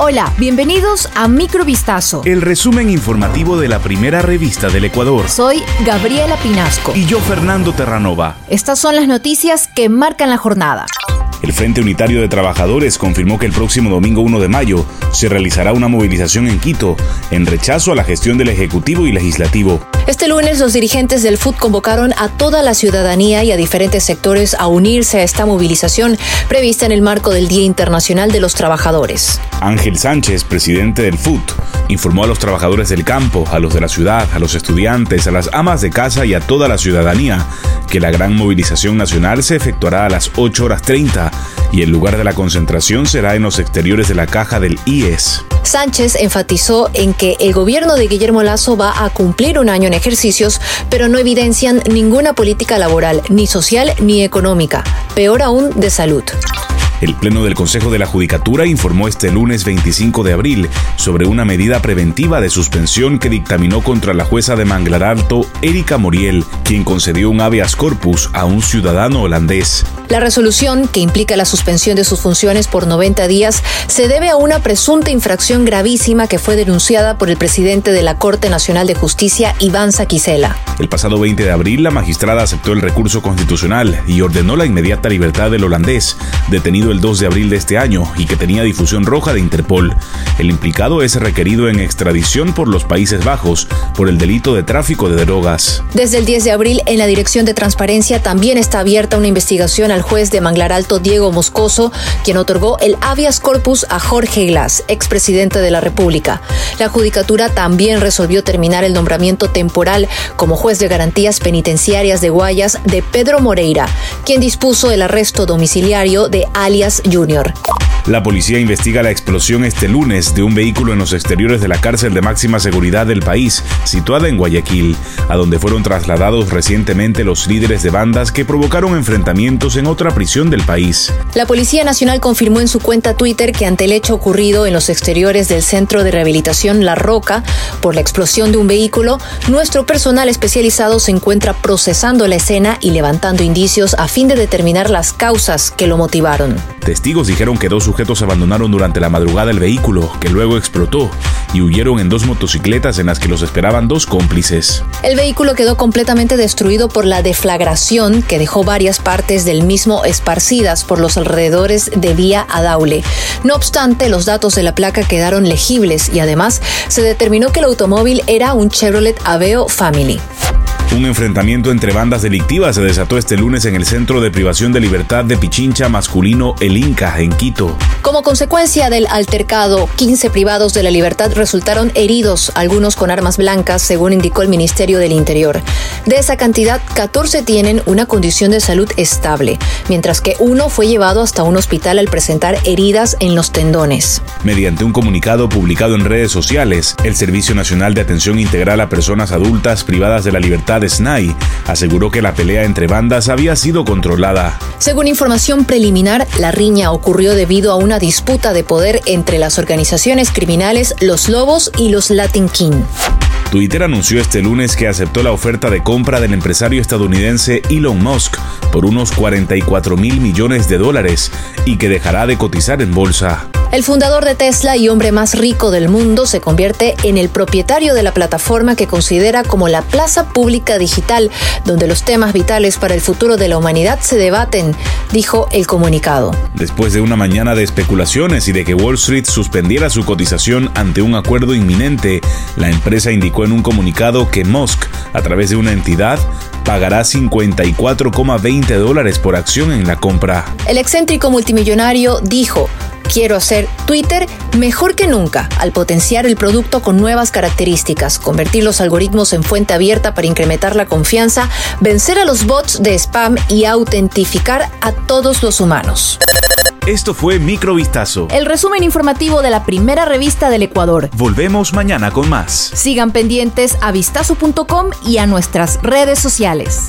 Hola, bienvenidos a Microvistazo. El resumen informativo de la primera revista del Ecuador. Soy Gabriela Pinasco. Y yo, Fernando Terranova. Estas son las noticias que marcan la jornada. El Frente Unitario de Trabajadores confirmó que el próximo domingo 1 de mayo se realizará una movilización en Quito en rechazo a la gestión del Ejecutivo y Legislativo. Este lunes los dirigentes del FUT convocaron a toda la ciudadanía y a diferentes sectores a unirse a esta movilización prevista en el marco del Día Internacional de los Trabajadores. Ángel Sánchez, presidente del FUT, informó a los trabajadores del campo, a los de la ciudad, a los estudiantes, a las amas de casa y a toda la ciudadanía que la gran movilización nacional se efectuará a las 8 horas 30 y el lugar de la concentración será en los exteriores de la caja del IES. Sánchez enfatizó en que el gobierno de Guillermo Lazo va a cumplir un año en ejercicios, pero no evidencian ninguna política laboral, ni social ni económica, peor aún de salud. El Pleno del Consejo de la Judicatura informó este lunes 25 de abril sobre una medida preventiva de suspensión que dictaminó contra la jueza de Manglar Alto, Erika Moriel, quien concedió un habeas corpus a un ciudadano holandés. La resolución, que implica la suspensión de sus funciones por 90 días, se debe a una presunta infracción gravísima que fue denunciada por el presidente de la Corte Nacional de Justicia, Iván Saquicela. El pasado 20 de abril, la magistrada aceptó el recurso constitucional y ordenó la inmediata libertad del holandés, detenido el 2 de abril de este año y que tenía difusión roja de Interpol. El implicado es requerido en extradición por los Países Bajos por el delito de tráfico de drogas. Desde el 10 de abril, en la Dirección de Transparencia también está abierta una investigación al juez de Manglar Alto Diego Moscoso, quien otorgó el habeas corpus a Jorge Glass, expresidente de la República. La Judicatura también resolvió terminar el nombramiento temporal como juez de garantías penitenciarias de Guayas de Pedro Moreira, quien dispuso el arresto domiciliario de Ali Jr. La policía investiga la explosión este lunes de un vehículo en los exteriores de la cárcel de máxima seguridad del país, situada en Guayaquil, a donde fueron trasladados recientemente los líderes de bandas que provocaron enfrentamientos en otra prisión del país. La Policía Nacional confirmó en su cuenta Twitter que ante el hecho ocurrido en los exteriores del Centro de Rehabilitación La Roca por la explosión de un vehículo, nuestro personal especializado se encuentra procesando la escena y levantando indicios a fin de determinar las causas que lo motivaron. Testigos dijeron que dos sujetos abandonaron durante la madrugada el vehículo, que luego explotó, y huyeron en dos motocicletas en las que los esperaban dos cómplices. El vehículo quedó completamente destruido por la deflagración que dejó varias partes del mismo esparcidas por los alrededores de Vía Adaule. No obstante, los datos de la placa quedaron legibles y además se determinó que el automóvil era un Chevrolet Aveo Family. Un enfrentamiento entre bandas delictivas se desató este lunes en el Centro de Privación de Libertad de Pichincha Masculino El Inca, en Quito. Como consecuencia del altercado, 15 privados de la libertad resultaron heridos, algunos con armas blancas, según indicó el Ministerio del Interior. De esa cantidad, 14 tienen una condición de salud estable, mientras que uno fue llevado hasta un hospital al presentar heridas en los tendones. Mediante un comunicado publicado en redes sociales, el Servicio Nacional de Atención Integral a Personas Adultas Privadas de la Libertad de SNAI aseguró que la pelea entre bandas había sido controlada. Según información preliminar, la riña ocurrió debido a una disputa de poder entre las organizaciones criminales Los Lobos y los Latin King. Twitter anunció este lunes que aceptó la oferta de compra del empresario estadounidense Elon Musk por unos 44 mil millones de dólares y que dejará de cotizar en bolsa. El fundador de Tesla y hombre más rico del mundo se convierte en el propietario de la plataforma que considera como la plaza pública digital, donde los temas vitales para el futuro de la humanidad se debaten, dijo el comunicado. Después de una mañana de especulaciones y de que Wall Street suspendiera su cotización ante un acuerdo inminente, la empresa indicó en un comunicado que Musk, a través de una entidad, pagará 54,20 dólares por acción en la compra. El excéntrico multimillonario dijo, Quiero hacer Twitter mejor que nunca al potenciar el producto con nuevas características, convertir los algoritmos en fuente abierta para incrementar la confianza, vencer a los bots de spam y autentificar a todos los humanos. Esto fue Microvistazo. El resumen informativo de la primera revista del Ecuador. Volvemos mañana con más. Sigan pendientes a vistazo.com y a nuestras redes sociales.